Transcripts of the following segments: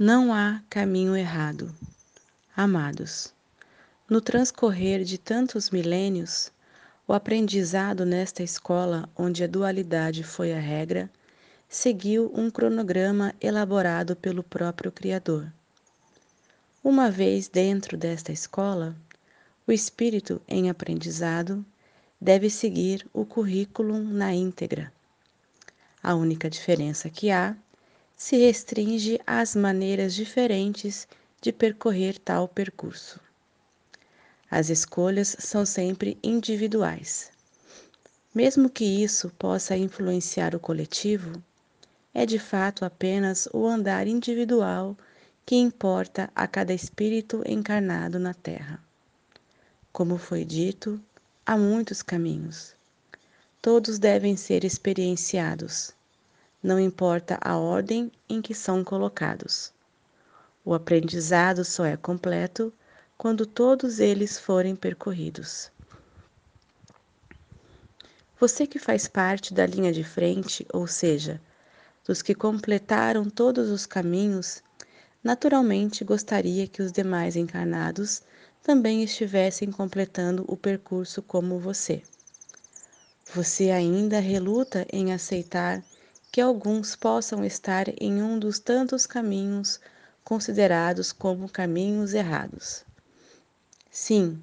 Não há caminho errado. Amados, no transcorrer de tantos milênios, o aprendizado nesta escola, onde a dualidade foi a regra, seguiu um cronograma elaborado pelo próprio Criador. Uma vez dentro desta escola, o espírito em aprendizado deve seguir o currículo na íntegra. A única diferença que há se restringe às maneiras diferentes de percorrer tal percurso. As escolhas são sempre individuais. Mesmo que isso possa influenciar o coletivo, é de fato apenas o andar individual que importa a cada espírito encarnado na Terra. Como foi dito, há muitos caminhos. Todos devem ser experienciados, não importa a ordem em que são colocados. O aprendizado só é completo quando todos eles forem percorridos. Você que faz parte da linha de frente, ou seja, dos que completaram todos os caminhos, naturalmente gostaria que os demais encarnados também estivessem completando o percurso como você. Você ainda reluta em aceitar que alguns possam estar em um dos tantos caminhos considerados como caminhos errados. Sim,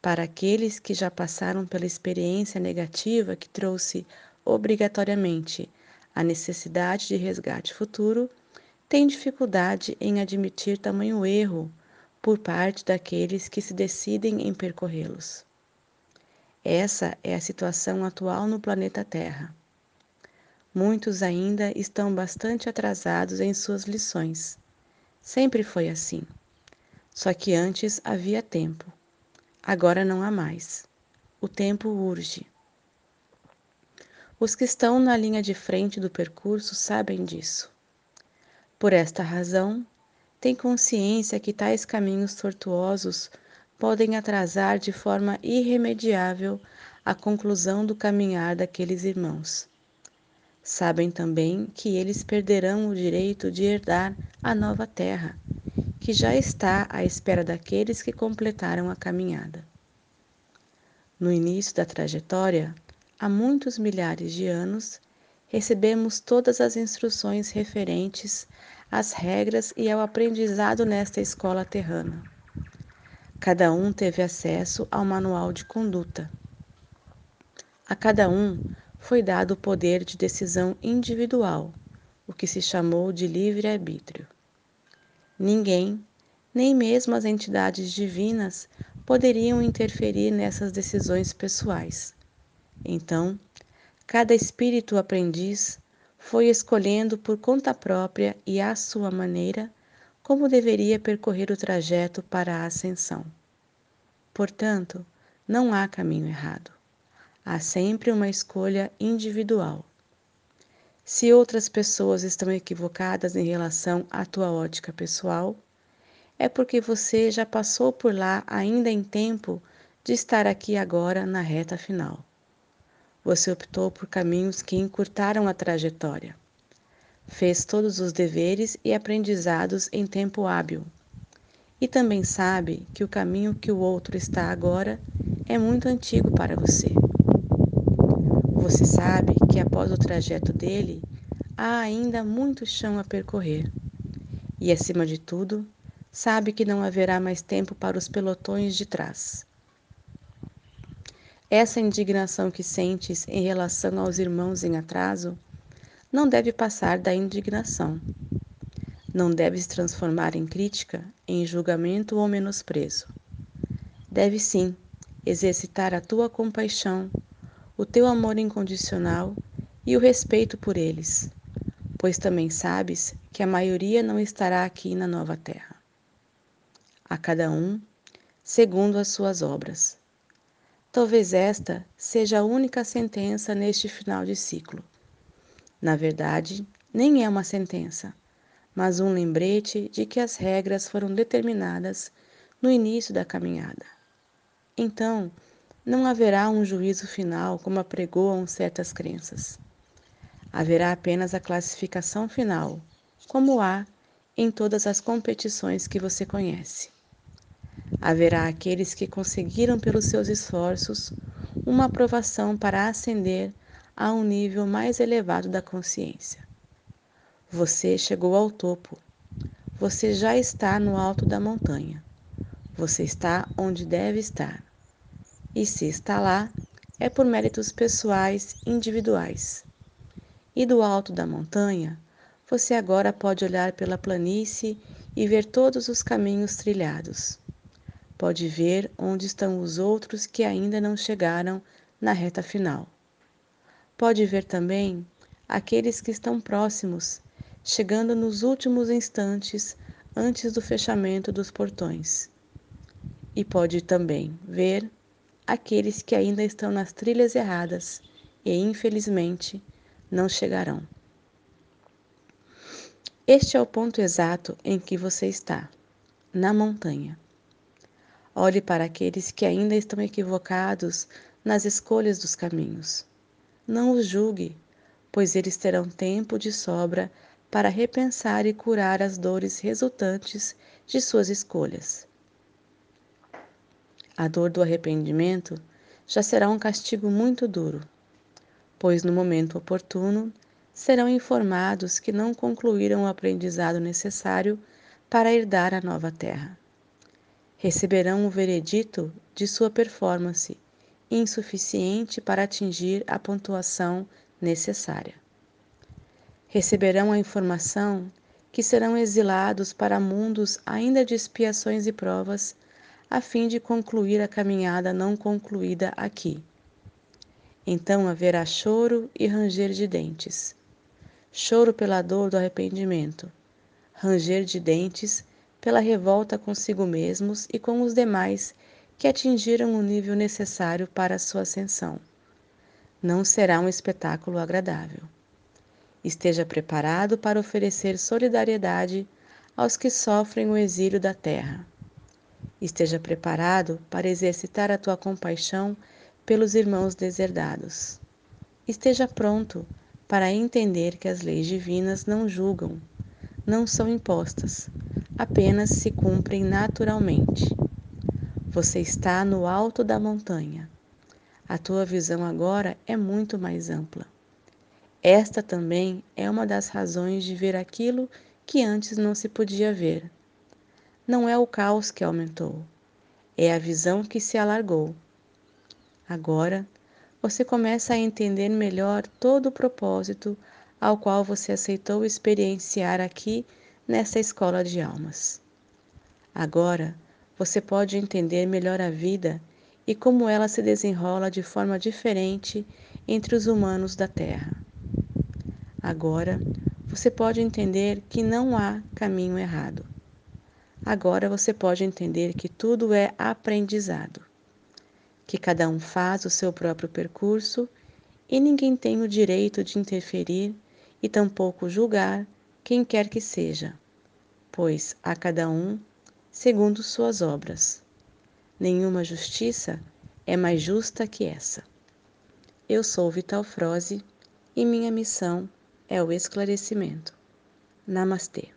para aqueles que já passaram pela experiência negativa que trouxe obrigatoriamente a necessidade de resgate futuro, têm dificuldade em admitir tamanho erro por parte daqueles que se decidem em percorrê-los. Essa é a situação atual no planeta Terra. Muitos ainda estão bastante atrasados em suas lições. Sempre foi assim. Só que antes havia tempo. Agora não há mais. O tempo urge. Os que estão na linha de frente do percurso sabem disso. Por esta razão, têm consciência que tais caminhos tortuosos podem atrasar de forma irremediável a conclusão do caminhar daqueles irmãos. Sabem também que eles perderão o direito de herdar a nova terra, que já está à espera daqueles que completaram a caminhada. No início da trajetória, há muitos milhares de anos, recebemos todas as instruções referentes às regras e ao aprendizado nesta escola terrana. Cada um teve acesso ao manual de conduta. A cada um foi dado o poder de decisão individual, o que se chamou de livre-arbítrio. Ninguém, nem mesmo as entidades divinas, poderiam interferir nessas decisões pessoais. Então, cada espírito aprendiz foi escolhendo por conta própria e à sua maneira como deveria percorrer o trajeto para a ascensão. Portanto, não há caminho errado. Há sempre uma escolha individual. Se outras pessoas estão equivocadas em relação à tua ótica pessoal, é porque você já passou por lá ainda em tempo de estar aqui agora na reta final. Você optou por caminhos que encurtaram a trajetória. Fez todos os deveres e aprendizados em tempo hábil. E também sabe que o caminho que o outro está agora é muito antigo para você. Você sabe que após o trajeto dele, há ainda muito chão a percorrer. E, acima de tudo, sabe que não haverá mais tempo para os pelotões de trás. Essa indignação que sentes em relação aos irmãos em atraso não deve passar da indignação. Não deve se transformar em crítica, em julgamento ou menosprezo. Deve sim exercitar a tua compaixão o teu amor incondicional e o respeito por eles, pois também sabes que a maioria não estará aqui na nova terra. A cada um, segundo as suas obras. Talvez esta seja a única sentença neste final de ciclo. Na verdade, nem é uma sentença, mas um lembrete de que as regras foram determinadas no início da caminhada. Então, não haverá um juízo final como apregoam certas crenças. Haverá apenas a classificação final, como há em todas as competições que você conhece. Haverá aqueles que conseguiram, pelos seus esforços, uma aprovação para ascender a um nível mais elevado da consciência. Você chegou ao topo. Você já está no alto da montanha. Você está onde deve estar. E se está lá, é por méritos pessoais individuais. E do alto da montanha, você agora pode olhar pela planície e ver todos os caminhos trilhados. Pode ver onde estão os outros que ainda não chegaram na reta final. Pode ver também aqueles que estão próximos, chegando nos últimos instantes antes do fechamento dos portões. E pode também ver aqueles que ainda estão nas trilhas erradas e, infelizmente, não chegarão. Este é o ponto exato em que você está, na montanha. Olhe para aqueles que ainda estão equivocados nas escolhas dos caminhos. Não os julgue, pois eles terão tempo de sobra para repensar e curar as dores resultantes de suas escolhas. A dor do arrependimento já será um castigo muito duro, pois no momento oportuno serão informados que não concluíram o aprendizado necessário para herdar a nova terra. Receberão o veredito de sua performance insuficiente para atingir a pontuação necessária. Receberão a informação que serão exilados para mundos ainda de expiações e provas, a fim de concluir a caminhada não concluída aqui. Então haverá choro e ranger de dentes. Choro pela dor do arrependimento, ranger de dentes pela revolta consigo mesmos e com os demais que atingiram o nível necessário para a sua ascensão. Não será um espetáculo agradável. Esteja preparado para oferecer solidariedade aos que sofrem o exílio da terra. Esteja preparado para exercitar a tua compaixão pelos irmãos deserdados. Esteja pronto para entender que as leis divinas não julgam, não são impostas, apenas se cumprem naturalmente. Você está no alto da montanha. A tua visão agora é muito mais ampla. Esta também é uma das razões de ver aquilo que antes não se podia ver. Não é o caos que aumentou, é a visão que se alargou. Agora, você começa a entender melhor todo o propósito ao qual você aceitou experienciar aqui nessa escola de almas. Agora, você pode entender melhor a vida e como ela se desenrola de forma diferente entre os humanos da Terra. Agora, você pode entender que não há caminho errado. Agora você pode entender que tudo é aprendizado, que cada um faz o seu próprio percurso e ninguém tem o direito de interferir e tampouco julgar quem quer que seja, pois a cada um segundo suas obras. Nenhuma justiça é mais justa que essa. Eu sou Vital Froze e minha missão é o esclarecimento. Namastê.